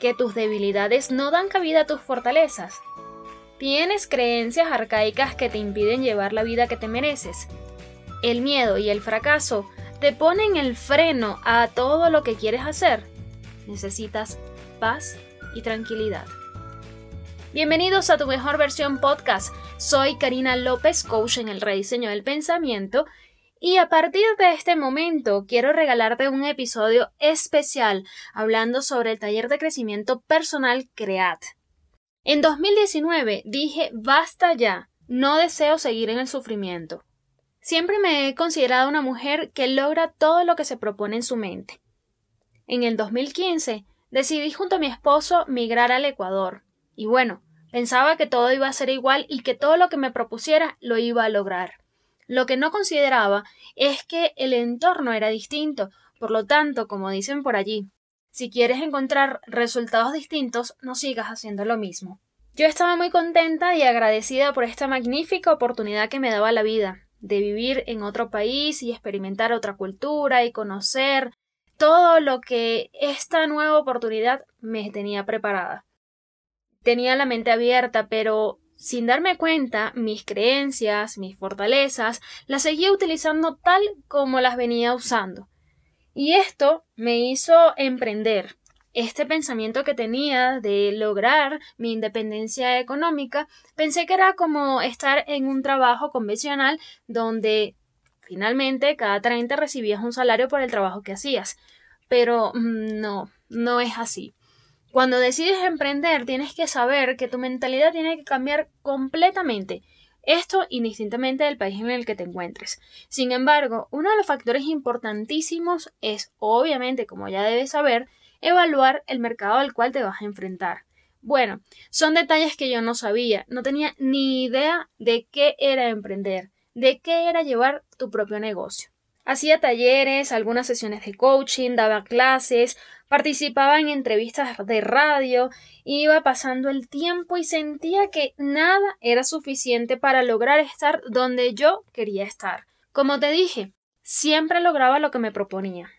que tus debilidades no dan cabida a tus fortalezas. Tienes creencias arcaicas que te impiden llevar la vida que te mereces. El miedo y el fracaso te ponen el freno a todo lo que quieres hacer. Necesitas paz y tranquilidad. Bienvenidos a tu mejor versión podcast. Soy Karina López, coach en el rediseño del pensamiento, y a partir de este momento quiero regalarte un episodio especial hablando sobre el taller de crecimiento personal CREAT. En 2019 dije basta ya, no deseo seguir en el sufrimiento. Siempre me he considerado una mujer que logra todo lo que se propone en su mente. En el 2015 decidí junto a mi esposo migrar al Ecuador. Y bueno, pensaba que todo iba a ser igual y que todo lo que me propusiera lo iba a lograr. Lo que no consideraba es que el entorno era distinto, por lo tanto, como dicen por allí, si quieres encontrar resultados distintos, no sigas haciendo lo mismo. Yo estaba muy contenta y agradecida por esta magnífica oportunidad que me daba la vida, de vivir en otro país y experimentar otra cultura y conocer todo lo que esta nueva oportunidad me tenía preparada. Tenía la mente abierta, pero sin darme cuenta, mis creencias, mis fortalezas, las seguía utilizando tal como las venía usando. Y esto me hizo emprender. Este pensamiento que tenía de lograr mi independencia económica, pensé que era como estar en un trabajo convencional donde finalmente cada 30 recibías un salario por el trabajo que hacías. Pero mm, no, no es así. Cuando decides emprender, tienes que saber que tu mentalidad tiene que cambiar completamente. Esto indistintamente del país en el que te encuentres. Sin embargo, uno de los factores importantísimos es, obviamente, como ya debes saber, evaluar el mercado al cual te vas a enfrentar. Bueno, son detalles que yo no sabía, no tenía ni idea de qué era emprender, de qué era llevar tu propio negocio. Hacía talleres, algunas sesiones de coaching, daba clases, participaba en entrevistas de radio, iba pasando el tiempo y sentía que nada era suficiente para lograr estar donde yo quería estar. Como te dije, siempre lograba lo que me proponía.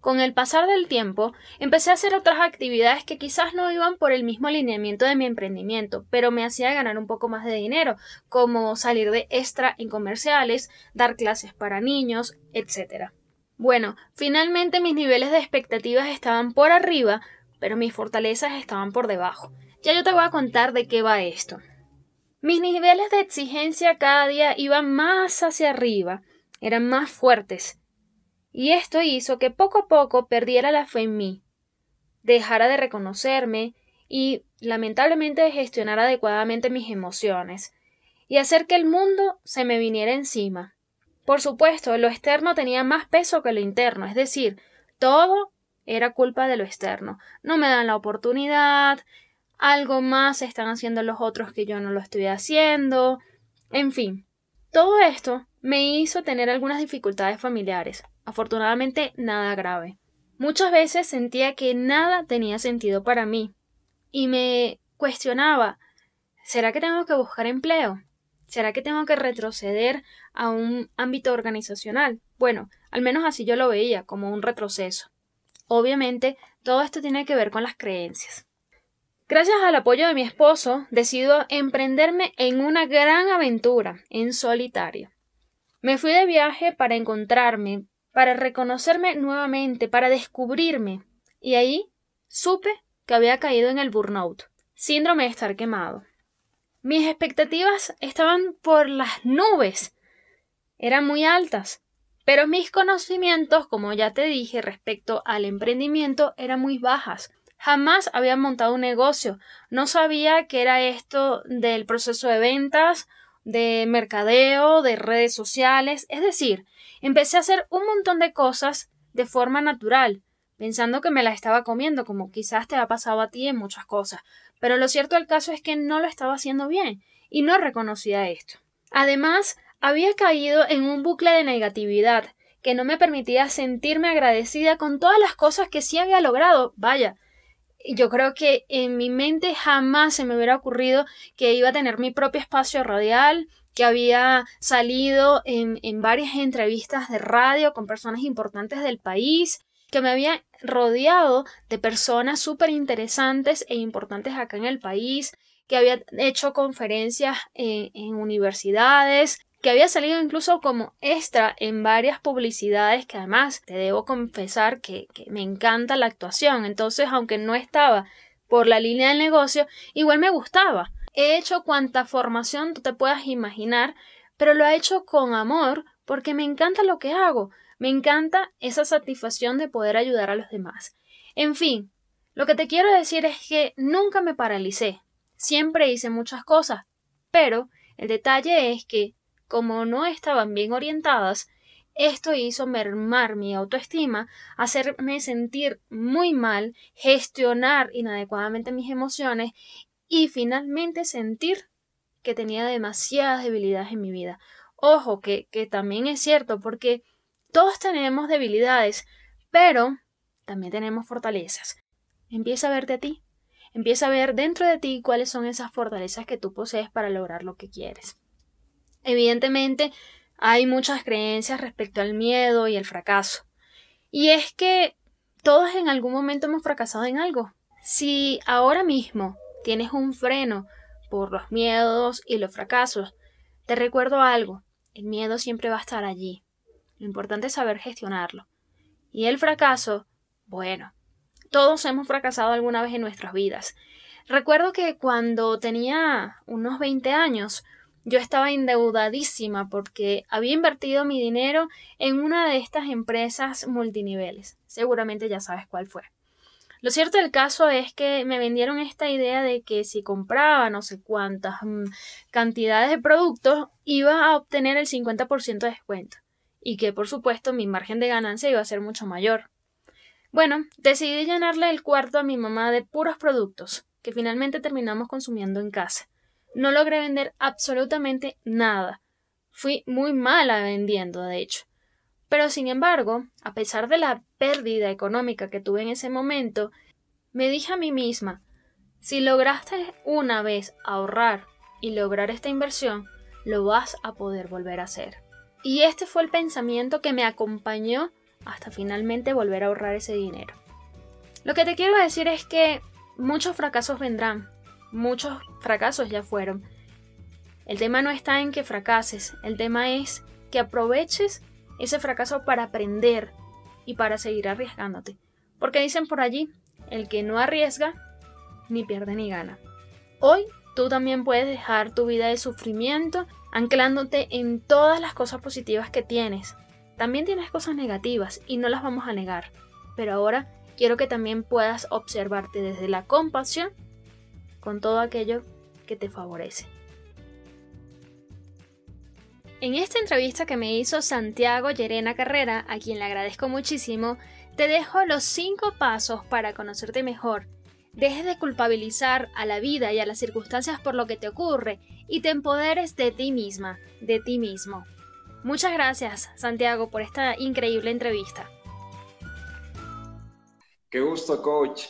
Con el pasar del tiempo, empecé a hacer otras actividades que quizás no iban por el mismo alineamiento de mi emprendimiento, pero me hacía ganar un poco más de dinero, como salir de extra en comerciales, dar clases para niños, etc. Bueno, finalmente mis niveles de expectativas estaban por arriba, pero mis fortalezas estaban por debajo. Ya yo te voy a contar de qué va esto. Mis niveles de exigencia cada día iban más hacia arriba, eran más fuertes, y esto hizo que poco a poco perdiera la fe en mí, dejara de reconocerme y lamentablemente de gestionar adecuadamente mis emociones, y hacer que el mundo se me viniera encima. Por supuesto, lo externo tenía más peso que lo interno, es decir, todo era culpa de lo externo. No me dan la oportunidad, algo más están haciendo los otros que yo no lo estoy haciendo, en fin. Todo esto me hizo tener algunas dificultades familiares, afortunadamente nada grave. Muchas veces sentía que nada tenía sentido para mí y me cuestionaba ¿será que tengo que buscar empleo? ¿Será que tengo que retroceder a un ámbito organizacional? Bueno, al menos así yo lo veía, como un retroceso. Obviamente, todo esto tiene que ver con las creencias. Gracias al apoyo de mi esposo, decido emprenderme en una gran aventura, en solitario. Me fui de viaje para encontrarme, para reconocerme nuevamente, para descubrirme. Y ahí supe que había caído en el burnout, síndrome de estar quemado. Mis expectativas estaban por las nubes, eran muy altas, pero mis conocimientos, como ya te dije, respecto al emprendimiento eran muy bajas. Jamás había montado un negocio, no sabía qué era esto del proceso de ventas, de mercadeo, de redes sociales, es decir, empecé a hacer un montón de cosas de forma natural, pensando que me la estaba comiendo, como quizás te ha pasado a ti en muchas cosas. Pero lo cierto del caso es que no lo estaba haciendo bien y no reconocía esto. Además, había caído en un bucle de negatividad que no me permitía sentirme agradecida con todas las cosas que sí había logrado. Vaya, yo creo que en mi mente jamás se me hubiera ocurrido que iba a tener mi propio espacio radial, que había salido en, en varias entrevistas de radio con personas importantes del país, que me había rodeado de personas súper interesantes e importantes acá en el país, que había hecho conferencias en, universidades, que había salido incluso como extra en varias publicidades que además te debo confesar que, me encanta la actuación. Entonces, aunque no estaba por la línea del negocio, igual me gustaba. He hecho cuanta formación tú te puedas imaginar, pero lo he hecho con amor porque me encanta lo que hago. Me encanta esa satisfacción de poder ayudar a los demás. En fin, lo que te quiero decir es que nunca me paralicé. Siempre hice muchas cosas, pero el detalle es que como no estaban bien orientadas, esto hizo mermar mi autoestima, hacerme sentir muy mal, gestionar inadecuadamente mis emociones y finalmente sentir que tenía demasiadas debilidades en mi vida. Ojo, que, que también es cierto, porque todos tenemos debilidades, pero también tenemos fortalezas. Empieza a verte a ti. Empieza a ver dentro de ti cuáles son esas fortalezas que tú posees para lograr lo que quieres. Evidentemente, hay muchas creencias respecto al miedo y el fracaso. Y es que todos en algún momento hemos fracasado en algo. Si ahora mismo tienes un freno por los miedos y los fracasos, te recuerdo algo, el miedo siempre va a estar allí. Lo importante es saber gestionarlo. Y el fracaso, bueno, todos hemos fracasado alguna vez en nuestras vidas. Recuerdo que cuando tenía unos 20 años, yo estaba endeudadísima porque había invertido mi dinero en una de estas empresas multiniveles. Seguramente ya sabes cuál fue. Lo cierto del caso es que me vendieron esta idea de que si compraba no sé cuántas mm, cantidades de productos iba a obtener el 50% de descuento y que por supuesto mi margen de ganancia iba a ser mucho mayor. Bueno, decidí llenarle el cuarto a mi mamá de puros productos que finalmente terminamos consumiendo en casa. No logré vender absolutamente nada. Fui muy mala vendiendo, de hecho. Pero sin embargo, a pesar de la pérdida económica que tuve en ese momento, me dije a mí misma si lograste una vez ahorrar y lograr esta inversión, lo vas a poder volver a hacer. Y este fue el pensamiento que me acompañó hasta finalmente volver a ahorrar ese dinero. Lo que te quiero decir es que muchos fracasos vendrán, muchos fracasos ya fueron. El tema no está en que fracases, el tema es que aproveches ese fracaso para aprender y para seguir arriesgándote. Porque dicen por allí, el que no arriesga, ni pierde ni gana. Hoy tú también puedes dejar tu vida de sufrimiento anclándote en todas las cosas positivas que tienes. También tienes cosas negativas y no las vamos a negar. Pero ahora quiero que también puedas observarte desde la compasión con todo aquello que te favorece. En esta entrevista que me hizo Santiago Llerena Carrera, a quien le agradezco muchísimo, te dejo los 5 pasos para conocerte mejor. Dejes de culpabilizar a la vida y a las circunstancias por lo que te ocurre y te empoderes de ti misma, de ti mismo. Muchas gracias, Santiago, por esta increíble entrevista. Qué gusto, coach.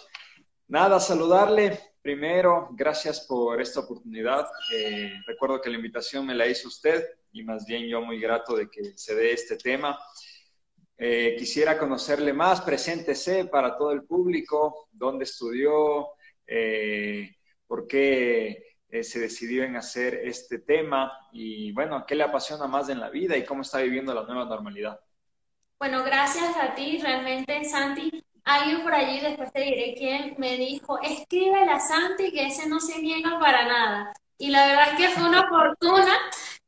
Nada, saludarle, Primero, gracias por esta oportunidad. Eh, recuerdo que la invitación me la hizo usted y más bien yo muy grato de que se dé este tema. Eh, quisiera conocerle más, preséntese para todo el público, dónde estudió, eh, por qué se decidió en hacer este tema y bueno, qué le apasiona más en la vida y cómo está viviendo la nueva normalidad. Bueno, gracias a ti, realmente, Santi. Alguien por allí, después te diré quién, me dijo, escribe a Santi que ese no se niega para nada. Y la verdad es que fue una fortuna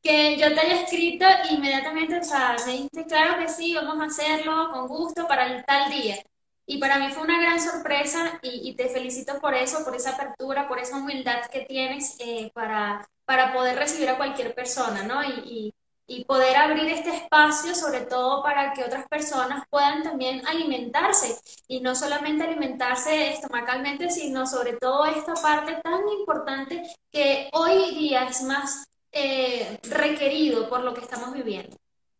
que yo te haya escrito inmediatamente, o sea, me dijiste, claro que sí, vamos a hacerlo con gusto para el tal día. Y para mí fue una gran sorpresa y, te felicito por eso, por esa apertura, por esa humildad que tienes eh, para, para poder recibir a cualquier persona, ¿no? Y, y poder abrir este espacio, sobre todo para que otras personas puedan también alimentarse y no solamente alimentarse estomacalmente, sino sobre todo esta parte tan importante que hoy día es más eh, requerido por lo que estamos viviendo.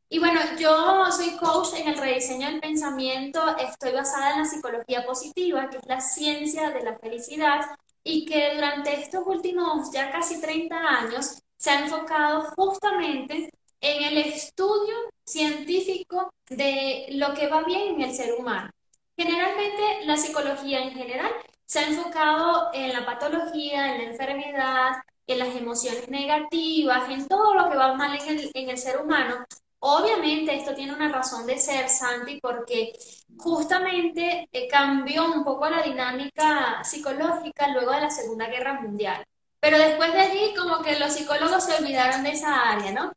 Y bueno, yo soy coach en el rediseño del pensamiento, estoy basada en la psicología positiva, que es la ciencia de la felicidad, y que durante estos últimos ya casi 30 años se ha enfocado justamente en el estudio científico de lo que va bien en el ser humano. Generalmente la psicología en general se ha enfocado en la patología, en la enfermedad, en las emociones negativas, en todo lo que va mal en el, en el ser humano. Obviamente esto tiene una razón de ser, Santi, porque justamente eh, cambió un poco la dinámica psicológica luego de la Segunda Guerra Mundial. Pero después de allí, como que los psicólogos se olvidaron de esa área, ¿no?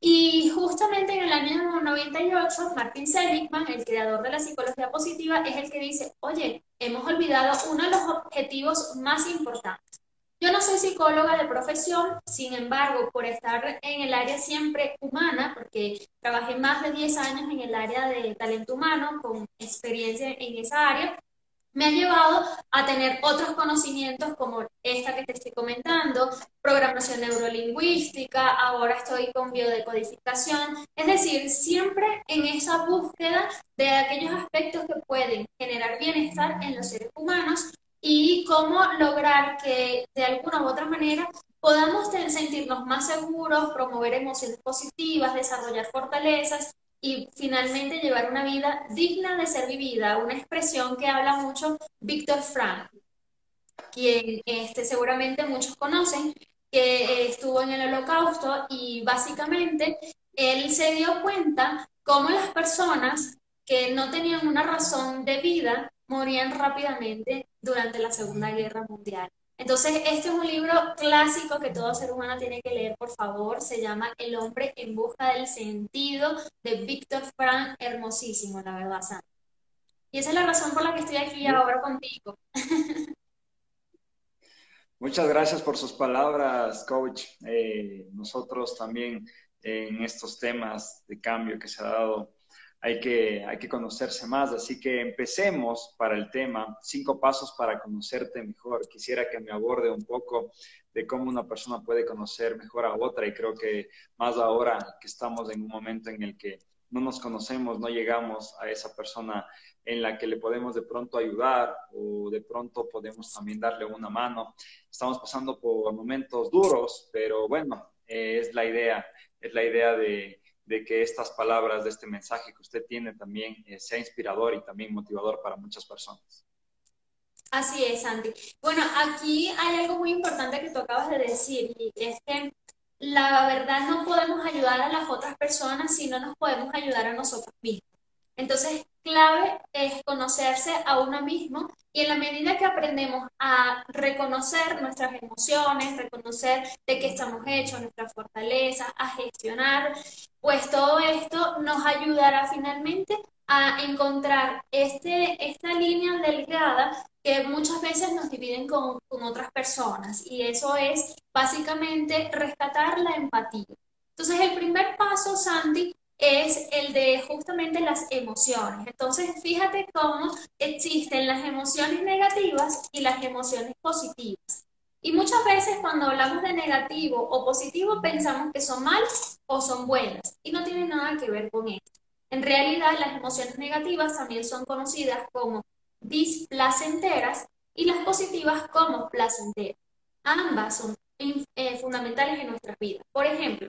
Y justamente en el año 98, Martin Seligman, el creador de la psicología positiva, es el que dice, oye, hemos olvidado uno de los objetivos más importantes. Yo no soy psicóloga de profesión, sin embargo, por estar en el área siempre humana, porque trabajé más de 10 años en el área de talento humano, con experiencia en esa área, me ha llevado a tener otros conocimientos como esta que te estoy comentando, programación neurolingüística, ahora estoy con biodecodificación, es decir, siempre en esa búsqueda de aquellos aspectos que pueden generar bienestar en los seres humanos y cómo lograr que de alguna u otra manera podamos sentirnos más seguros, promover emociones positivas, desarrollar fortalezas y finalmente llevar una vida digna de ser vivida, una expresión que habla mucho Víctor Frank, quien este, seguramente muchos conocen, que estuvo en el holocausto y básicamente él se dio cuenta cómo las personas que no tenían una razón de vida morían rápidamente durante la Segunda Guerra Mundial. Entonces, este es un libro clásico que todo ser humano tiene que leer, por favor. Se llama El hombre en busca del sentido de Víctor Frank, hermosísimo, la verdad, Sam. Y esa es la razón por la que estoy aquí ahora contigo. Muchas gracias por sus palabras, coach. Eh, nosotros también en estos temas de cambio que se ha dado hay que, hay que conocerse más. Así que empecemos para el tema, cinco pasos para conocerte mejor. Quisiera que me aborde un poco de cómo una persona puede conocer mejor a otra y creo que más ahora que estamos en un momento en el que no nos conocemos, no llegamos a esa persona en la que le podemos de pronto ayudar o de pronto podemos también darle una mano. Estamos pasando por momentos duros, pero bueno, eh, es la idea, es la idea de, de que estas palabras, de este mensaje que usted tiene también eh, sea inspirador y también motivador para muchas personas. Así es, Santi. Bueno, aquí hay algo muy importante que tú acabas de decir y es que la verdad no podemos ayudar a las otras personas si no nos podemos ayudar a nosotros mismos. Entonces, clave es conocerse a uno mismo y en la medida que aprendemos a reconocer nuestras emociones, reconocer de qué estamos hechos, nuestras fortalezas, a gestionar, pues todo esto nos ayudará finalmente a encontrar este, esta línea delgada que muchas veces nos dividen con, con otras personas y eso es básicamente rescatar la empatía. Entonces, el primer paso, Sandy, es el de justamente las emociones. Entonces, fíjate cómo existen las emociones negativas y las emociones positivas. Y muchas veces cuando hablamos de negativo o positivo pensamos que son malas o son buenas y no tiene nada que ver con esto. En realidad, las emociones negativas también son conocidas como displacenteras y las positivas como placenteras. Ambas son eh, fundamentales en nuestras vidas. Por ejemplo,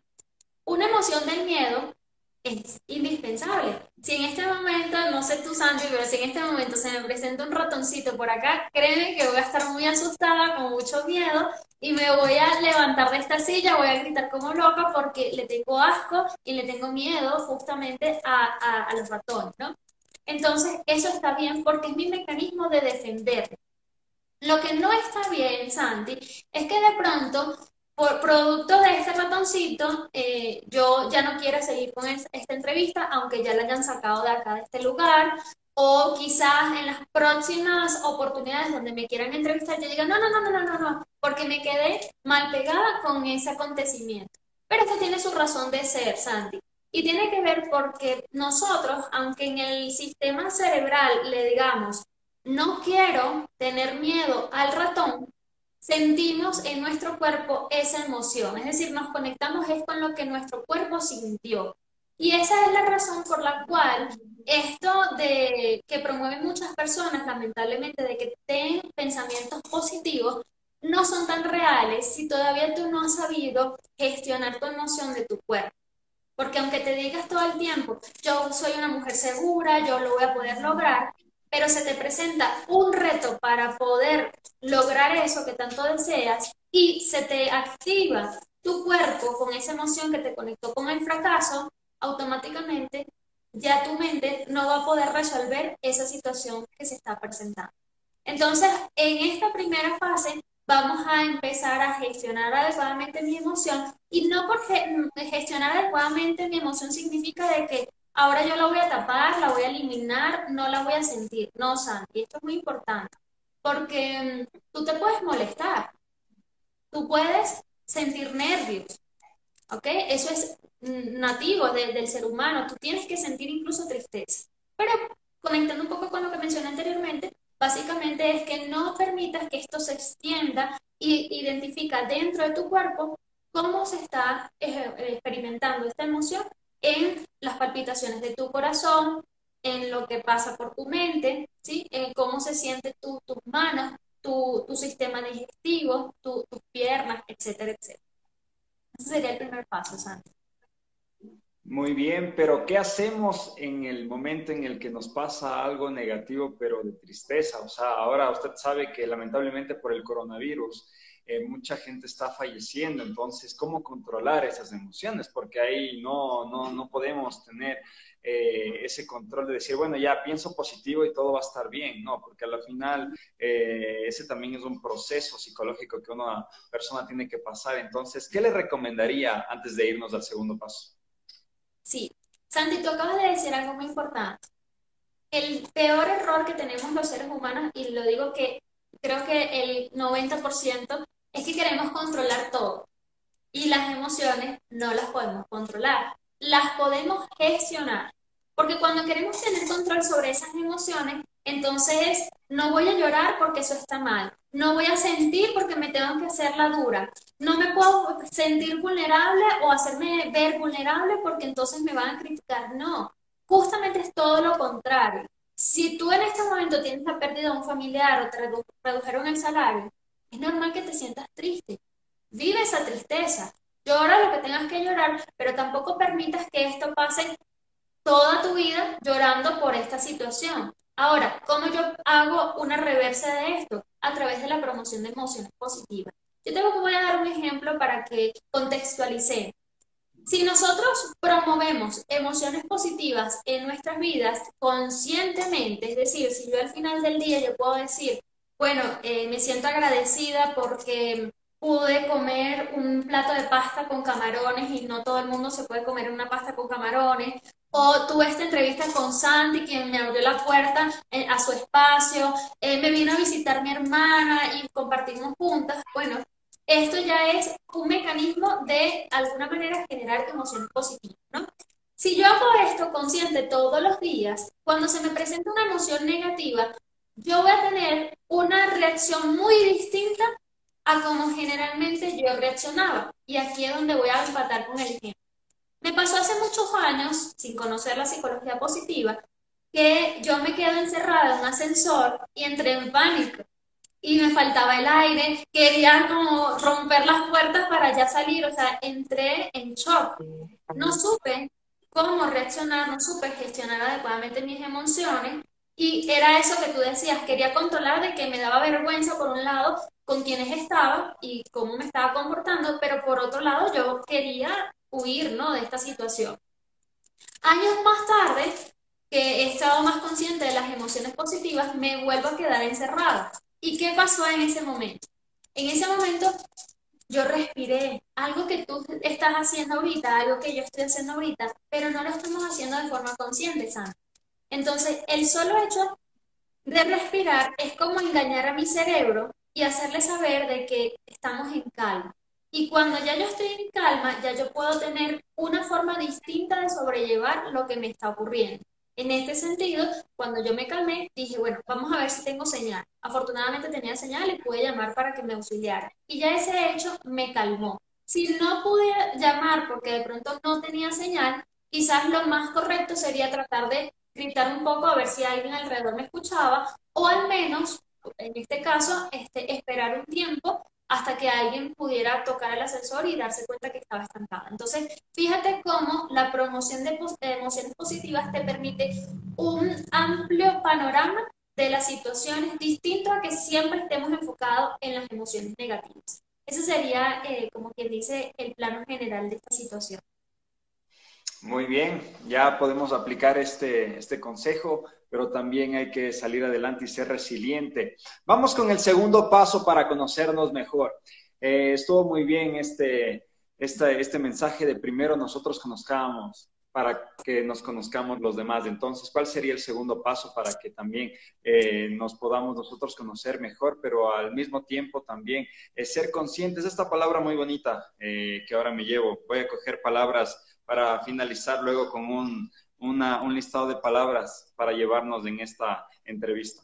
una emoción del miedo es indispensable. Si en este momento, no sé tú, Santi, pero si en este momento se me presenta un ratoncito por acá, créeme que voy a estar muy asustada, con mucho miedo, y me voy a levantar de esta silla, voy a gritar como loca porque le tengo asco y le tengo miedo justamente a, a, los ratones, ¿no? Entonces, eso está bien porque es mi mecanismo de defender. Lo que no está bien, Santi, es que de pronto por producto de este ratoncito, eh, yo ya no quiero seguir con esta entrevista, aunque ya la hayan sacado de acá, de este lugar, o quizás en las próximas oportunidades donde me quieran entrevistar, yo diga, no, no, no, no, no, no, no, porque me quedé mal pegada con ese acontecimiento. Pero esto tiene su razón de ser, Santi. Y tiene que ver porque nosotros, aunque en el sistema cerebral le digamos, no quiero tener miedo al ratón, sentimos en nuestro cuerpo esa emoción. Es decir, nos conectamos es con lo que nuestro cuerpo sintió. Y esa es la razón por la cual esto de que promueven muchas personas, lamentablemente, de que tengan pensamientos positivos, no son tan reales si todavía tú no has sabido gestionar tu emoción de tu cuerpo. Porque aunque te digas todo el tiempo, yo soy una mujer segura, yo lo voy a poder lograr, pero se te presenta un reto para poder lograr eso que tanto deseas y se te activa tu cuerpo con esa emoción que te conectó con el fracaso, automáticamente ya tu mente no va a poder resolver esa situación que se está presentando. Entonces, en esta primera fase, vamos a empezar a gestionar adecuadamente mi emoción y no porque gestionar adecuadamente mi emoción significa de que ahora yo la voy a tapar, la voy a eliminar, no la voy a sentir. No, Santi, esto es muy importante porque mm, tú te puedes molestar, tú puedes sentir nervios, ¿ok? Eso es mm, nativo del ser humano, tú tienes que sentir incluso tristeza. Pero conectando un poco con lo que mencioné anteriormente, Básicamente es que no permitas que esto se extienda y identifica dentro de tu cuerpo cómo se está eh, experimentando esta emoción en las palpitaciones de tu corazón, en lo que pasa por tu mente, ¿sí? en cómo se sienten tus manos, tu, sistema digestivo, tus piernas, etcétera, etcétera. Ese sería el primer paso, Santi. Muy bien, pero ¿qué hacemos en el momento en el que nos pasa algo negativo, pero de tristeza? O sea, ahora usted sabe que lamentablemente por el coronavirus eh, mucha gente está falleciendo, entonces, ¿cómo controlar esas emociones? Porque ahí no, no, no podemos tener eh, ese control de decir, bueno, ya pienso positivo y todo va a estar bien, no, porque al final eh, ese también es un proceso psicológico que una persona tiene que pasar. Entonces, ¿qué le recomendaría antes de irnos al segundo paso? Sí. Santi, tú acabas de decir algo muy importante. El peor error que tenemos los seres humanos, y lo digo que creo que el 90%, es que queremos controlar todo. Y las emociones no las podemos controlar. Las podemos gestionar. Porque cuando queremos tener control sobre esas emociones, entonces no voy a llorar porque eso está mal. No voy a sentir porque me tengo que hacer la dura. No me puedo sentir vulnerable o hacerme ver vulnerable porque entonces me van a criticar. No, justamente es todo lo contrario. Si tú en este momento tienes la pérdida de un familiar o te redujeron el salario, es normal que te sientas triste. Vive esa tristeza. Llora lo que tengas que llorar, pero tampoco permitas que esto pase toda tu vida llorando por esta situación. Ahora, ¿cómo yo hago una reversa de esto? A través de la promoción de emociones positivas. Yo tengo que voy a dar un ejemplo para que contextualice. Si nosotros promovemos emociones positivas en nuestras vidas conscientemente, es decir, si yo al final del día yo puedo decir, bueno, eh, me siento agradecida porque pude comer un plato de pasta con camarones y no todo el mundo se puede comer una pasta con camarones, o tuve esta entrevista con Sandy, quien me abrió la puerta eh, a su espacio, eh, me vino a visitar mi hermana y compartimos juntas. Bueno, esto ya es un mecanismo de alguna manera generar emociones positivas, ¿no? Si yo hago esto consciente todos los días, cuando se me presenta una emoción negativa, yo voy a tener una reacción muy distinta a como generalmente yo reaccionaba. Y aquí es donde voy a empatar con el ejemplo. Me pasó hace muchos años, sin conocer la psicología positiva, que yo me quedé encerrada en un ascensor y entré en pánico. Y me faltaba el aire, quería como romper las puertas para ya salir, o sea, entré en shock. No supe cómo reaccionar, no supe gestionar adecuadamente mis emociones y era eso que tú decías, quería controlar de que me daba vergüenza por un lado con quienes estaba y cómo me estaba comportando, pero por otro lado yo quería huir ¿no? de esta situación. Años más tarde, que he estado más consciente de las emociones positivas, me vuelvo a quedar encerrada. ¿Y qué pasó en ese momento? En ese momento yo respiré, algo que tú estás haciendo ahorita, algo que yo estoy haciendo ahorita, pero no lo estamos haciendo de forma consciente, Sandra. Entonces, el solo hecho de respirar es como engañar a mi cerebro y hacerle saber de que estamos en calma. Y cuando ya yo estoy en calma, ya yo puedo tener una forma distinta de sobrellevar lo que me está ocurriendo. En este sentido, cuando yo me calmé, dije, bueno, vamos a ver si tengo señal. Afortunadamente tenía señal y pude llamar para que me auxiliara. Y ya ese hecho me calmó. Si no pude llamar porque de pronto no tenía señal, quizás lo más correcto sería tratar de gritar un poco a ver si alguien alrededor me escuchaba o al menos, en este caso, este, esperar un tiempo hasta que alguien pudiera tocar el ascensor y darse cuenta que estaba estancada. Entonces, fíjate cómo la promoción de, emociones positivas te permite un amplio panorama de las situaciones distinto a que siempre estemos enfocados en las emociones negativas. Ese sería, eh, como quien dice, el plano general de esta situación. Muy bien, ya podemos aplicar este, este consejo, pero también hay que salir adelante y ser resiliente. Vamos con el segundo paso para conocernos mejor. Eh, estuvo muy bien este, este, este mensaje de primero nosotros conozcamos para que nos conozcamos los demás. Entonces, ¿cuál sería el segundo paso para que también eh, nos podamos nosotros conocer mejor, pero al mismo tiempo también eh, ser conscientes? Esta palabra muy bonita que ahora me llevo. Voy a coger palabras para finalizar luego con un, un listado de palabras para llevarnos en esta entrevista.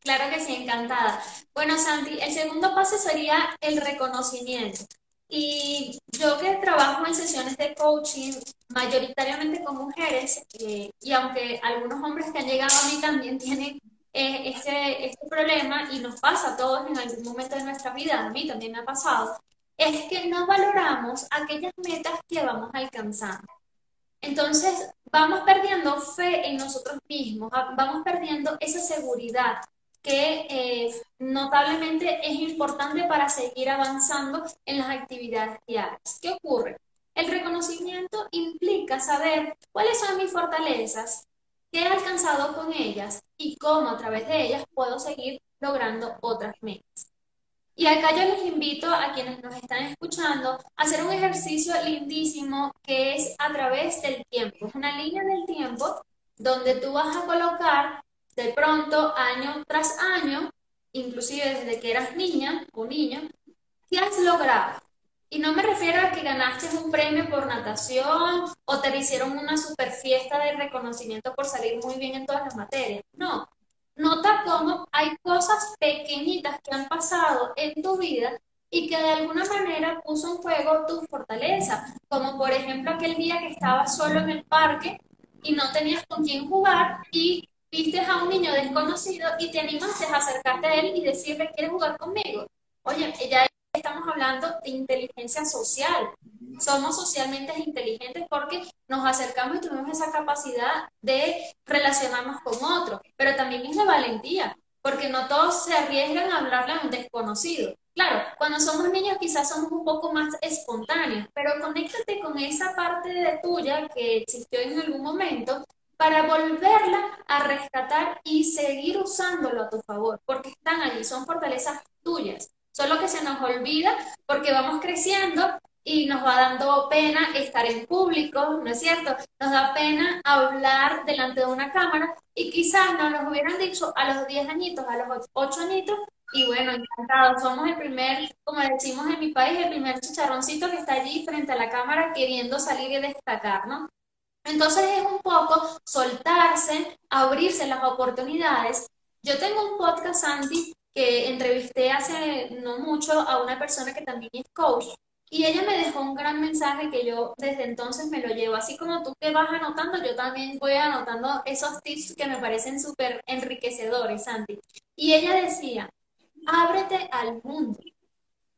Claro que sí, encantada. Bueno, Santi, el segundo paso sería el reconocimiento. Y yo que trabajo en sesiones de coaching mayoritariamente con mujeres, eh, y aunque algunos hombres que han llegado a mí también tienen eh, este, este problema, y nos pasa a todos en algún momento de nuestra vida, a mí también me ha pasado, es que no valoramos aquellas metas que vamos alcanzando. Entonces, vamos perdiendo fe en nosotros mismos, vamos perdiendo esa seguridad que eh, notablemente es importante para seguir avanzando en las actividades diarias. ¿Qué ocurre? El reconocimiento implica saber cuáles son mis fortalezas, qué he alcanzado con ellas y cómo a través de ellas puedo seguir logrando otras metas. Y acá yo les invito a quienes nos están escuchando a hacer un ejercicio lindísimo que es a través del tiempo. Es una línea del tiempo donde tú vas a colocar de pronto año tras año, inclusive desde que eras niña o niño, qué has logrado. Y no me refiero a que ganaste un premio por natación o te hicieron una super fiesta de reconocimiento por salir muy bien en todas las materias. No, Nota cómo hay cosas pequeñitas que han pasado en tu vida y que de alguna manera puso en juego tu fortaleza, como por ejemplo aquel día que estabas solo en el parque y no tenías con quién jugar y viste a un niño desconocido y te animaste a acercarte a él y decirle, ¿quieres jugar conmigo? Oye, estamos hablando de inteligencia social, somos socialmente inteligentes porque nos acercamos y tenemos esa capacidad de relacionarnos con otros, pero también es de valentía, porque no todos se arriesgan a hablarle a un desconocido. Claro, cuando somos niños quizás somos un poco más espontáneos, pero conéctate con esa parte de tuya que existió en algún momento para volverla a rescatar y seguir usándolo a tu favor, porque están allí, son fortalezas tuyas. Solo que se nos olvida porque vamos creciendo y nos va dando pena estar en público, ¿no es cierto? Nos da pena hablar delante de una cámara y quizás nos lo hubieran dicho a los 10 añitos, a los 8 añitos, y bueno, encantados, somos el primer, como decimos en mi país, el primer chicharroncito que está allí frente a la cámara queriendo salir y destacar, ¿no? Entonces es un poco soltarse, abrirse las oportunidades. Yo tengo un podcast, Sandy, que entrevisté hace no mucho a una persona que también es coach y ella me dejó un gran mensaje que yo desde entonces me lo llevo. Así como tú te vas anotando, yo también voy anotando esos tips que me parecen súper enriquecedores, Santi. Y ella decía, ábrete al mundo.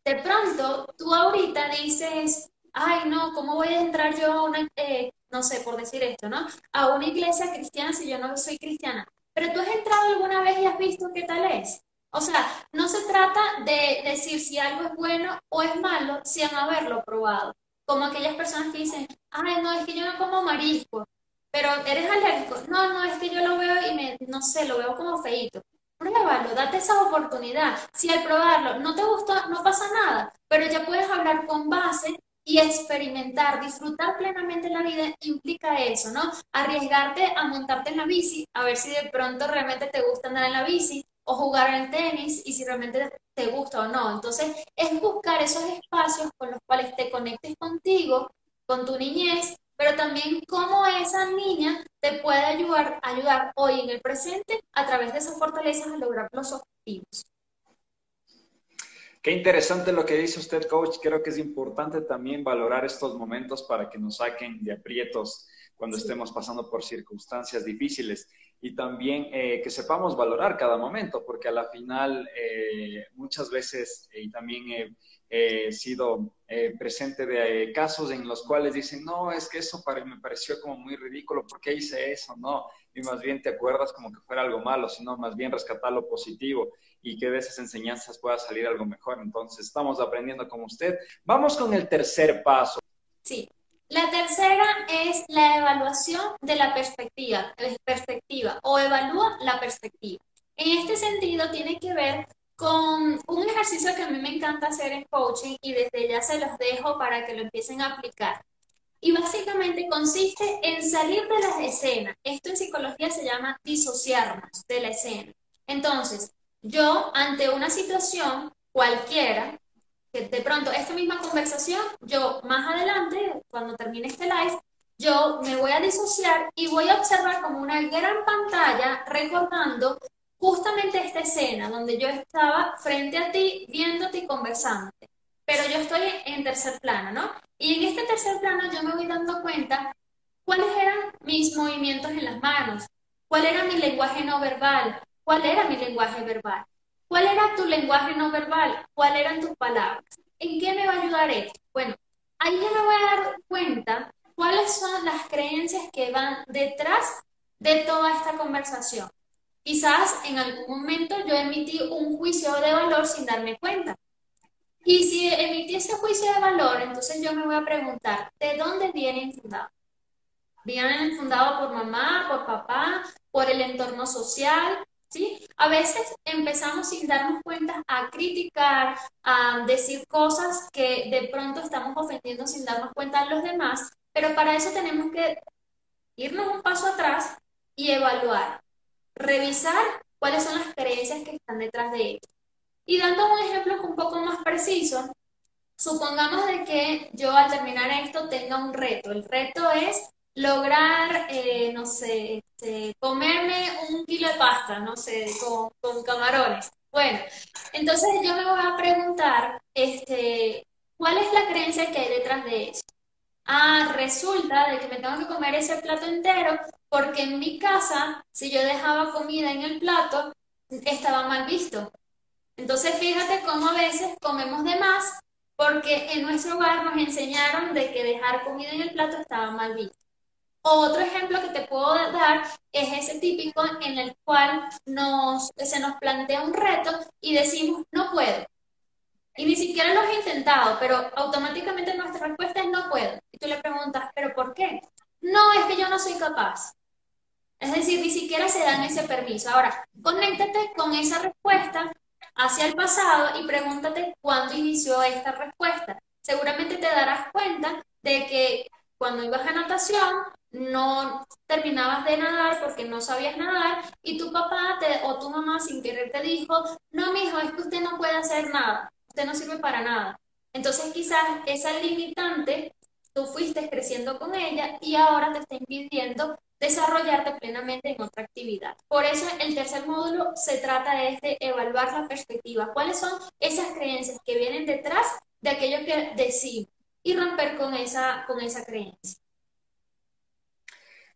De pronto, tú ahorita dices, ay, no, ¿cómo voy a entrar yo a una, eh, no sé, por decir esto, ¿no? A una iglesia cristiana si yo no soy cristiana. Pero tú has entrado alguna vez y has visto qué tal es. O sea, no se trata de decir si algo es bueno o es malo sin haberlo probado. Como aquellas personas que dicen, ay, no, es que yo no como marisco, pero eres alérgico. No, no, es que yo lo veo y me, no sé, lo veo como feito. Pruébalo, date esa oportunidad. Si al probarlo no te gustó, no pasa nada, pero ya puedes hablar con base y experimentar, disfrutar plenamente la vida implica eso, ¿no? Arriesgarte a montarte en la bici, a ver si de pronto realmente te gusta andar en la bici, o jugar al tenis y si realmente te gusta o no. Entonces, es buscar esos espacios con los cuales te conectes contigo, con tu niñez, pero también cómo esa niña te puede ayudar, ayudar hoy en el presente a través de esas fortalezas a lograr los objetivos. Qué interesante lo que dice usted, coach. Creo que es importante también valorar estos momentos para que nos saquen de aprietos cuando estemos pasando por circunstancias difíciles y también eh, que sepamos valorar cada momento, porque a la final eh, muchas veces, y también he sido eh, presente de casos en los cuales dicen, no, es que eso para, me pareció como muy ridículo, ¿por qué hice eso? No, y más bien te acuerdas como que fuera algo malo, sino más bien rescatar lo positivo y que de esas enseñanzas pueda salir algo mejor. Entonces, estamos aprendiendo como usted. Vamos con el tercer paso. Sí, la tercera es la evaluación de la perspectiva, perspectiva o evalúa la perspectiva. En este sentido, tiene que ver con un ejercicio que a mí me encanta hacer en coaching y desde ya se los dejo para que lo empiecen a aplicar. Y básicamente consiste en salir de las escenas. Esto en psicología se llama disociarnos de la escena. Entonces, yo ante una situación cualquiera, que de pronto esta misma conversación, yo más adelante, cuando termine este live, yo me voy a disociar y voy a observar como una gran pantalla recordando justamente esta escena donde yo estaba frente a ti, viéndote y conversándote. Pero yo estoy en tercer plano, ¿no? Y en este tercer plano yo me voy dando cuenta cuáles eran mis movimientos en las manos, cuál era mi lenguaje no verbal, cuál era mi lenguaje verbal. ¿Cuál era tu lenguaje no verbal? ¿Cuáles eran tus palabras? ¿En qué me va a ayudar esto? Bueno, ahí ya me voy a dar cuenta cuáles son las creencias que van detrás de toda esta conversación. Quizás en algún momento yo emití un juicio de valor sin darme cuenta. Y si emití ese juicio de valor, entonces yo me voy a preguntar, ¿de dónde viene infundado? ¿Viene infundado por mamá, por papá, por el entorno social, ¿sí? A veces empezamos sin darnos cuenta a criticar, a decir cosas que de pronto estamos ofendiendo sin darnos cuenta a los demás, pero para eso tenemos que irnos un paso atrás y evaluar, revisar cuáles son las creencias que están detrás de ello. Y dando un ejemplo un poco más preciso, supongamos de que yo al terminar esto tenga un reto. El reto es lograr, eh, no sé, este, comerme un kilo de pasta, no sé, con, camarones. Bueno, entonces yo me voy a preguntar, este, ¿cuál es la creencia que hay detrás de eso? Ah, resulta de que me tengo que comer ese plato entero porque en mi casa, si yo dejaba comida en el plato, estaba mal visto. Entonces fíjate cómo a veces comemos de más porque en nuestro hogar nos enseñaron de que dejar comida en el plato estaba mal visto. Otro ejemplo que te puedo dar es ese típico en el cual nos, se nos plantea un reto y decimos, no puedo. Y ni siquiera lo has intentado, pero automáticamente nuestra respuesta es no puedo. Y tú le preguntas, ¿pero por qué? No, es que yo no soy capaz. Es decir, ni siquiera se dan ese permiso. Ahora, conéctate con esa respuesta hacia el pasado y pregúntate cuándo inició esta respuesta. Seguramente te darás cuenta de que cuando ibas a natación no terminabas de nadar porque no sabías nadar y tu papá te, o tu mamá sin querer te dijo, no, mijo, es que usted no puede hacer nada, usted no sirve para nada. Entonces quizás esa limitante, tú fuiste creciendo con ella y ahora te está impidiendo desarrollarte plenamente en otra actividad. Por eso el tercer módulo se trata de, de evaluar la perspectiva. ¿Cuáles son esas creencias que vienen detrás de aquello que decimos? Y romper con esa, con esa creencia.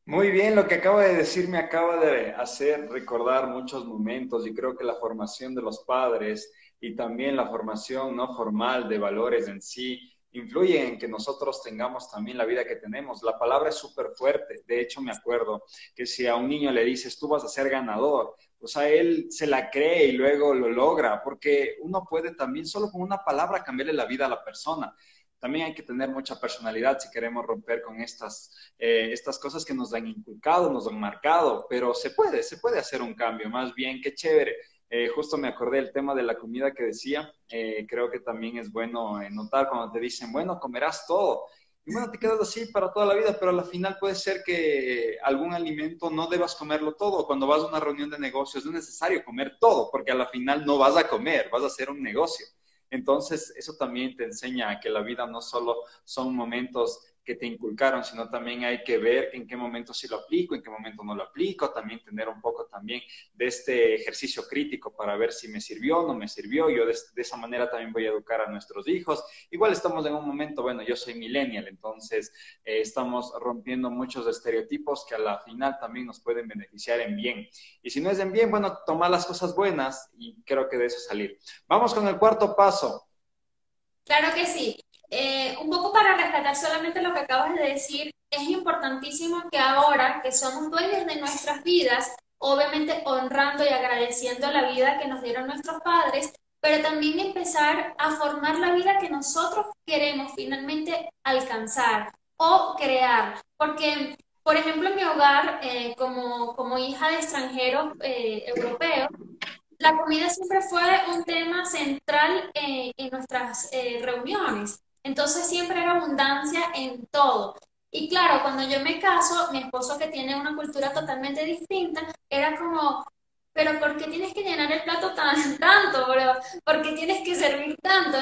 Muy bien, lo que acaba de decir me acaba de hacer recordar muchos momentos y creo que la formación de los padres y también la formación no formal de valores en sí influye en que nosotros tengamos también la vida que tenemos. La palabra es súper fuerte. De hecho, me acuerdo que si a un niño le dices, tú vas a ser ganador, pues a él se la cree y luego lo logra, porque uno puede también solo con una palabra cambiarle la vida a la persona también hay que tener mucha personalidad si queremos romper con estas, eh, estas cosas que nos han inculcado, nos han marcado, pero se puede, se puede hacer un cambio, más bien, qué chévere. Eh, justo me acordé del tema de la comida que decía, eh, creo que también es bueno notar cuando te dicen, bueno, comerás todo. y bueno, te quedas así para toda la vida, pero al final puede ser que algún alimento no debas comerlo todo. Cuando vas a una reunión de negocios no es necesario comer todo, porque a la final no vas a comer, vas a hacer un negocio. Entonces, eso también te enseña que la vida no solo son momentos que te inculcaron, sino también hay que ver en qué momento sí lo aplico, en qué momento no lo aplico, también tener un poco también de este ejercicio crítico para ver si me sirvió no me sirvió. Yo de, esa manera también voy a educar a nuestros hijos. Igual estamos en un momento, bueno, yo soy millennial, entonces eh, estamos rompiendo muchos estereotipos que a la final también nos pueden beneficiar en bien. Y si no es en bien, bueno, tomar las cosas buenas y creo que de eso salir. Vamos con el cuarto paso. Claro que sí. Eh, un poco para rescatar solamente lo que acabas de decir, es importantísimo que ahora que somos dueños de nuestras vidas, obviamente honrando y agradeciendo la vida que nos dieron nuestros padres, pero también empezar a formar la vida que nosotros queremos finalmente alcanzar o crear. Porque, por ejemplo, en mi hogar, eh, como, como hija de extranjeros eh, europeos, la comida siempre fue un tema central en nuestras reuniones. Entonces siempre era abundancia en todo. Y claro, cuando yo me caso, mi esposo que tiene una cultura totalmente distinta, era como, pero ¿por qué tienes que llenar el plato tan, tanto? Bro? ¿Por qué tienes que servir tanto?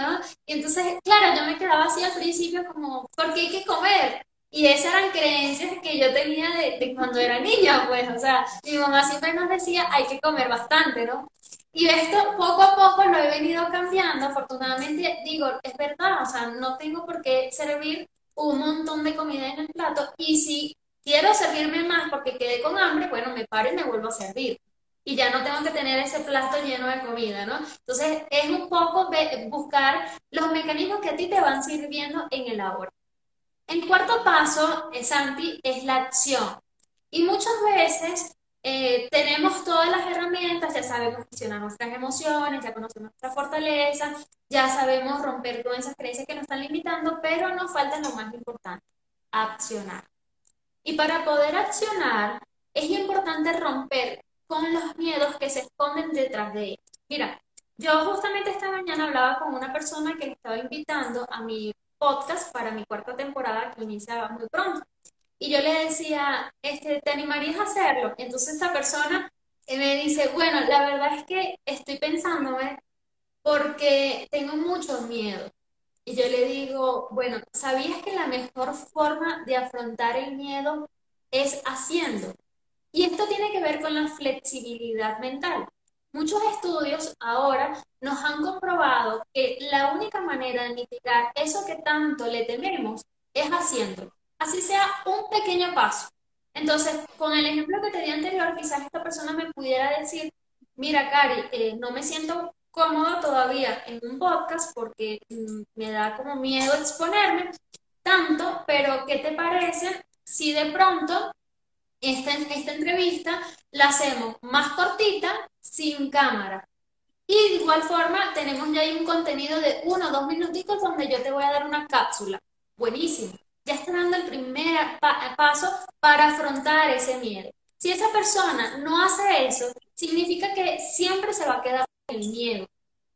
Y entonces, claro, yo me quedaba así al principio como, ¿por qué hay que comer? Y esas eran creencias que yo tenía de, cuando era niña, pues, o sea, mi mamá siempre nos decía, hay que comer bastante, ¿no? Y esto poco a poco lo he venido cambiando. Afortunadamente, digo, es verdad, o sea, no tengo por qué servir un montón de comida en el plato. Y si quiero servirme más porque quedé con hambre, bueno, me paro y me vuelvo a servir. Y ya no tengo que tener ese plato lleno de comida, ¿no? Entonces, es un poco buscar los mecanismos que a ti te van sirviendo en el ahora. El cuarto paso, Santi, es la acción. Y muchas veces eh, tenemos todas las herramientas, ya sabemos gestionar nuestras emociones, ya conocemos nuestras fortalezas, ya sabemos romper todas esas creencias que nos están limitando, pero nos falta lo más importante, accionar. Y para poder accionar, es importante romper con los miedos que se esconden detrás de esto. Mira, yo justamente esta mañana hablaba con una persona que estaba invitando a mi podcast para mi cuarta temporada que inicia muy pronto. Y yo le decía, este, ¿te animarías a hacerlo? Entonces esta persona eh, me dice, bueno, la verdad es que estoy pensándome porque tengo mucho miedo. Y yo le digo, bueno, ¿sabías que la mejor forma de afrontar el miedo es haciendo? Y esto tiene que ver con la flexibilidad mental. Muchos estudios ahora nos han comprobado que la única manera de mitigar eso que tanto le tememos es haciendo así sea un pequeño paso. Entonces, con el ejemplo que te di anterior, quizás esta persona me pudiera decir, mira, Cari, eh, no me siento cómodo todavía en un podcast porque mm, me da como miedo exponerme tanto, pero ¿qué te parece si de pronto esta, esta entrevista la hacemos más cortita, sin cámara? Y de igual forma, tenemos ya ahí un contenido de uno o dos minutitos donde yo te voy a dar una cápsula. Buenísimo ya está dando el primer paso para afrontar ese miedo. Si esa persona no hace eso, significa que siempre se va a quedar con el miedo.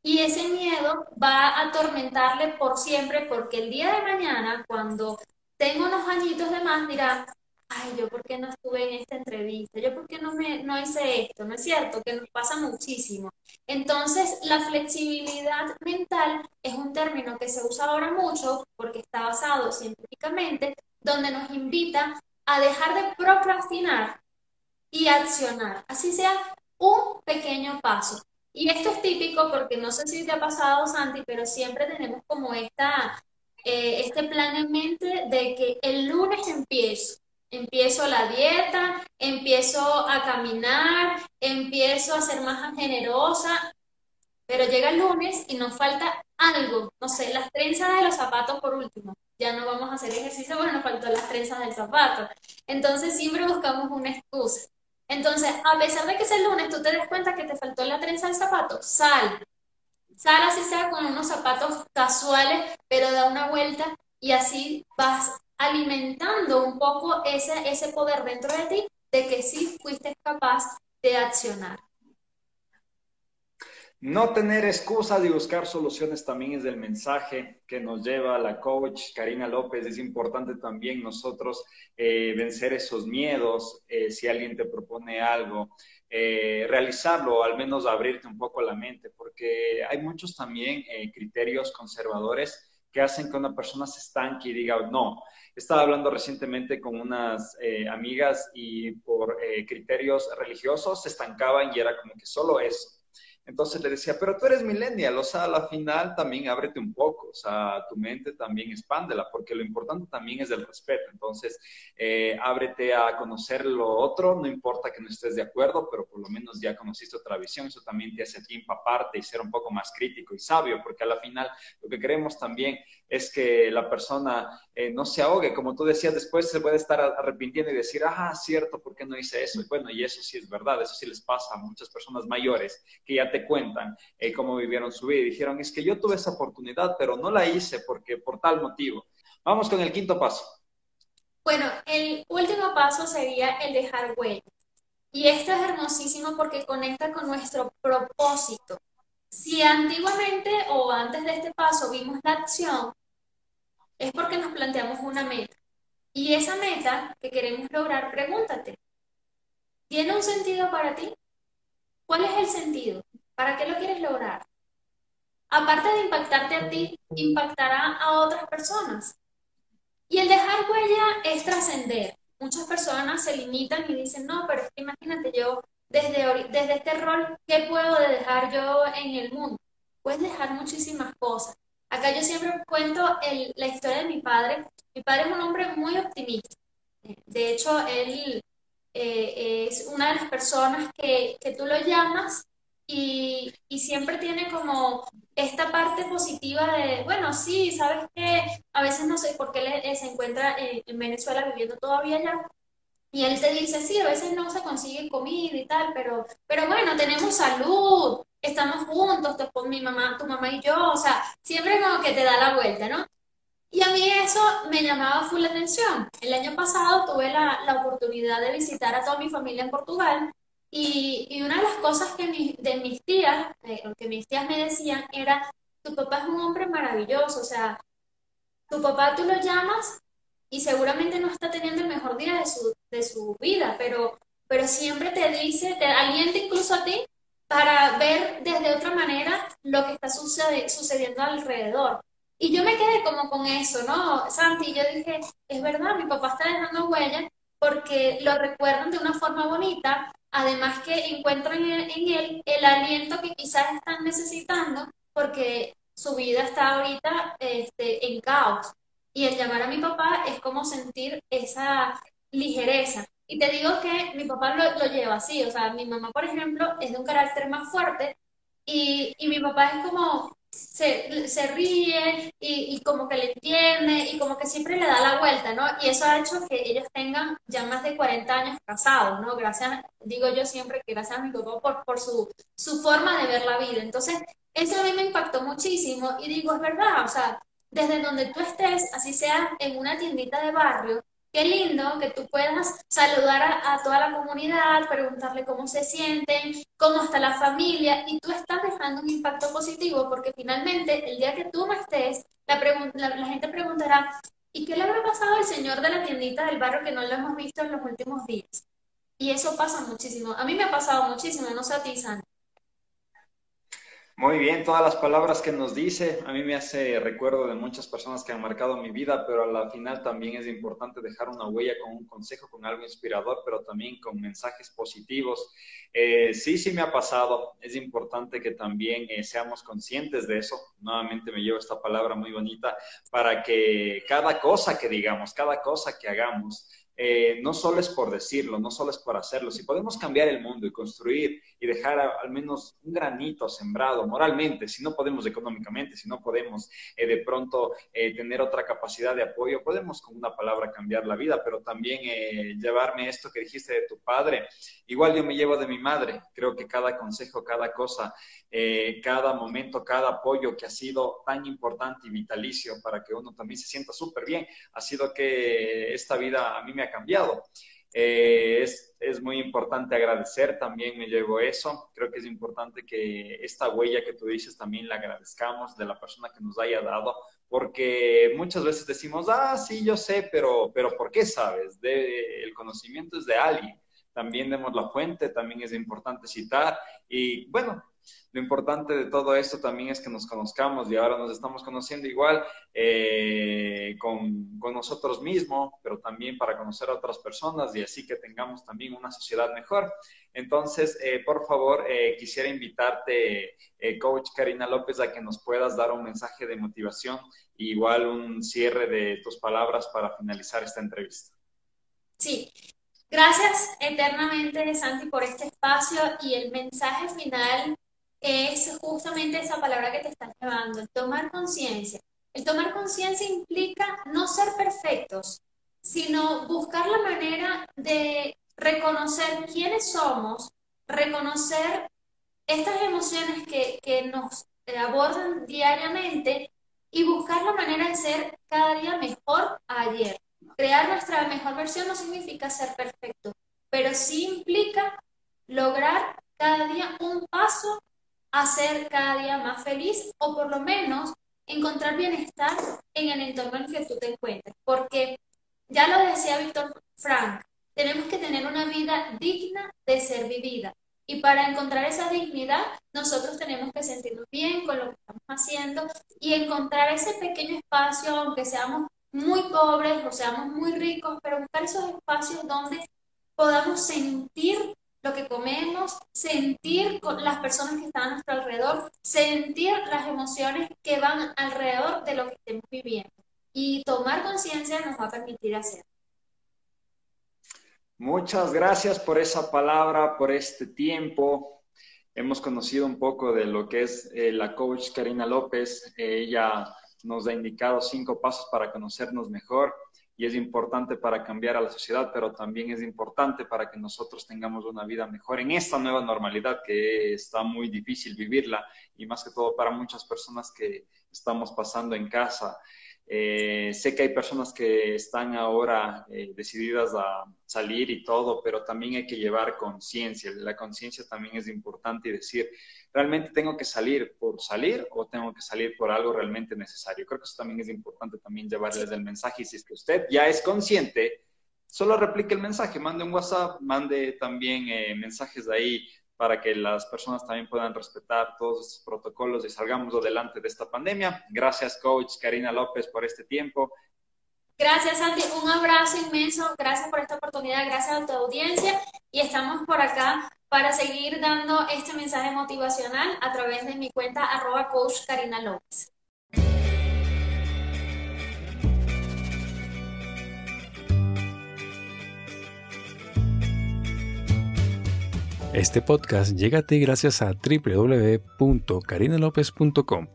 Y ese miedo va a atormentarle por siempre porque el día de mañana, cuando tenga unos añitos de más, dirá, ay, yo por qué no estuve en esta entrevista, yo por qué no, me, no hice esto, ¿no es cierto? Que nos pasa muchísimo. Entonces, la flexibilidad mental es un término que se usa ahora mucho porque está basado científicamente, donde nos invita a dejar de procrastinar y accionar, así sea un pequeño paso. Y esto es típico porque no sé si te ha pasado, Santi, pero siempre tenemos como esta, eh, este plan en mente de que el lunes empiezo Empiezo la dieta, empiezo a caminar, empiezo a ser más generosa, pero llega el lunes y nos falta algo, no sé, las trenzas de los zapatos por último. Ya no vamos a hacer ejercicio porque nos faltó las trenzas del zapato. Entonces siempre buscamos una excusa. Entonces, a pesar de que es el lunes, tú te des cuenta que te faltó la trenza del zapato, sal. Sal así sea con unos zapatos casuales, pero da una vuelta y así vas alimentando un poco ese, ese poder dentro de ti de que sí fuiste capaz de accionar. No tener excusas y buscar soluciones también es el mensaje que nos lleva la coach Karina López. Es importante también nosotros eh, vencer esos miedos. Eh, si alguien te propone algo, eh, realizarlo o al menos abrirte un poco la mente, porque hay muchos también criterios conservadores que hacen que una persona se estanque y diga, no, estaba hablando recientemente con unas amigas y por criterios religiosos se estancaban y era como que solo eso entonces le decía, pero tú eres millennial, o sea, a la final también ábrete un poco, o sea, tu mente también expándela, porque lo importante también es el respeto. Entonces, eh, ábrete a conocer lo otro, no importa que no estés de acuerdo, pero por lo menos ya conociste otra visión, eso también te hace tiempo aparte y ser un poco más crítico y sabio, porque a la final lo que queremos también es que la persona eh, no se ahogue, como tú decías, después se puede estar arrepintiendo y decir, ah, cierto, ¿por qué no hice eso? Y bueno, y eso sí es verdad, eso sí les pasa a muchas personas mayores que ya te cuentan eh, cómo vivieron su vida dijeron, es que yo tuve esa oportunidad, pero no la hice porque por tal motivo. Vamos con el quinto paso. Bueno, el último paso sería el dejar huella. Y esto es hermosísimo porque conecta con nuestro propósito. Si antiguamente o antes de este paso vimos la acción, es porque nos planteamos una meta. Y esa meta que queremos lograr, pregúntate, ¿tiene un sentido para ti? ¿Cuál es el sentido? ¿Para qué lo quieres lograr? Aparte de impactarte a ti, impactará a otras personas. Y el dejar huella es trascender. Muchas personas se limitan y dicen, no, pero imagínate yo, desde, desde este rol, ¿qué puedo dejar yo en el mundo? Puedes dejar muchísimas cosas. Acá yo siempre cuento la historia de mi padre. Mi padre es un hombre muy optimista. De hecho, él eh, es una de las personas que, tú lo llamas y, siempre tiene como esta parte positiva de, bueno, sí, sabes que a veces no sé por qué él, se encuentra en Venezuela viviendo todavía allá, y él te dice, sí, a veces no se consigue comida y tal, pero, pero bueno, tenemos salud, estamos juntos, mi mamá, tu mamá y yo, o sea, siempre como que te da la vuelta, ¿no? Y a mí eso me llamaba full la atención. El año pasado tuve la, la, oportunidad de visitar a toda mi familia en Portugal y, y una de las cosas que de mis tías, eh, que mis tías me decían era, tu papá es un hombre maravilloso, o sea, tu papá tú lo llamas y seguramente no está teniendo el mejor día de su, de su vida, pero, pero siempre te dice, te alienta incluso a ti para ver desde otra manera lo que está sucediendo alrededor. Y yo me quedé como con eso, ¿no? Santi, yo dije, es verdad, mi papá está dejando huellas porque lo recuerdan de una forma bonita, además que encuentran en él el aliento que quizás están necesitando porque su vida está ahorita este, en caos. Y el llamar a mi papá es como sentir esa ligereza. Y te digo que mi papá lo, lleva así, o sea, mi mamá, por ejemplo, es de un carácter más fuerte y, y mi papá es como, se, se ríe y, y, como que le entiende y como que siempre le da la vuelta, ¿no? Y eso ha hecho que ellos tengan ya más de 40 años casados, ¿no? Gracias, digo yo siempre que gracias a mi papá por, por su, su forma de ver la vida. Entonces, eso a mí me impactó muchísimo y digo, es verdad, o sea, desde donde tú estés, así sea en una tiendita de barrio, Qué lindo que tú puedas saludar a, toda la comunidad, preguntarle cómo se sienten, cómo está la familia, y tú estás dejando un impacto positivo porque finalmente el día que tú no estés, la, la, gente preguntará, ¿y qué le habrá pasado al señor de la tiendita del barrio que no lo hemos visto en los últimos días? Y eso pasa muchísimo. A mí me ha pasado muchísimo, no sé a ti, Santi. Muy bien, todas las palabras que nos dice, a mí me hace recuerdo de muchas personas que han marcado mi vida, pero a la final también es importante dejar una huella con un consejo, con algo inspirador, pero también con mensajes positivos. Eh, sí, sí me ha pasado, es importante que también eh, seamos conscientes de eso. Nuevamente me llevo esta palabra muy bonita para que cada cosa que digamos, cada cosa que hagamos, eh, no solo es por decirlo, no solo es por hacerlo. Si podemos cambiar el mundo y construir y dejar al menos un granito sembrado moralmente, si no podemos económicamente, si no podemos eh, de pronto eh, tener otra capacidad de apoyo, podemos con una palabra cambiar la vida, pero también llevarme esto que dijiste de tu padre. Igual yo me llevo de mi madre. Creo que cada consejo, cada cosa, cada momento, cada apoyo que ha sido tan importante y vitalicio para que uno también se sienta súper bien, ha sido que esta vida a mí me ha cambiado. Eh, es, es, muy importante agradecer, también me llevo eso. Creo que es importante que esta huella que tú dices también la agradezcamos de la persona que nos haya dado, porque muchas veces decimos, ah, sí, yo sé, pero, pero ¿por qué sabes? De, el conocimiento es de alguien. También demos la fuente, también es importante citar. Y bueno, lo importante de todo esto también es que nos conozcamos y ahora nos estamos conociendo igual eh, con, con, nosotros mismos, pero también para conocer a otras personas y así que tengamos también una sociedad mejor. Entonces, eh, por favor, eh, quisiera invitarte, coach Karina López, a que nos puedas dar un mensaje de motivación y igual un cierre de tus palabras para finalizar esta entrevista. Sí, Gracias eternamente, Santi, por este espacio y el mensaje final es justamente esa palabra que te estás llevando, el tomar conciencia. El tomar conciencia implica no ser perfectos, sino buscar la manera de reconocer quiénes somos, reconocer estas emociones que, que nos abordan diariamente y buscar la manera de ser cada día mejor ayer. Crear nuestra mejor versión no significa ser perfecto, pero sí implica lograr cada día un paso a ser cada día más feliz o por lo menos encontrar bienestar en el entorno en el que tú te encuentres. Porque ya lo decía Víctor Frank, tenemos que tener una vida digna de ser vivida. Y para encontrar esa dignidad, nosotros tenemos que sentirnos bien con lo que estamos haciendo y encontrar ese pequeño espacio, aunque seamos muy pobres o seamos muy ricos, pero buscar esos espacios donde podamos sentir lo que comemos, sentir con las personas que están a nuestro alrededor, sentir las emociones que van alrededor de lo que estemos viviendo. Y tomar conciencia nos va a permitir hacer. Muchas gracias por esa palabra, por este tiempo. Hemos conocido un poco de lo que es eh, la coach Karina López. ella nos ha indicado cinco pasos para conocernos mejor y es importante para cambiar a la sociedad, pero también es importante para que nosotros tengamos una vida mejor en esta nueva normalidad que está muy difícil vivirla y más que todo para muchas personas que estamos pasando en casa. Eh, sé que hay personas que están ahora eh, decididas a salir y todo, pero también hay que llevar conciencia. La conciencia también es importante y decir, ¿realmente tengo que salir por salir o tengo que salir por algo realmente necesario? Creo que eso también es importante también llevarles el mensaje y si es que usted ya es consciente, solo replique el mensaje, mande un WhatsApp, mande también eh, mensajes de ahí para que las personas también puedan respetar todos estos protocolos y salgamos adelante de esta pandemia. Gracias, coach Karina López, por este tiempo. Gracias, Santi. Un abrazo inmenso. Gracias por esta oportunidad. Gracias a tu audiencia. Y estamos por acá para seguir dando este mensaje motivacional a través de mi cuenta arroba coach Karina López. Este podcast llega a ti gracias a www.carinalopez.com,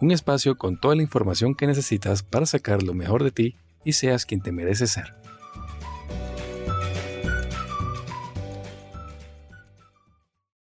un espacio con toda la información que necesitas para sacar lo mejor de ti y seas quien te mereces ser.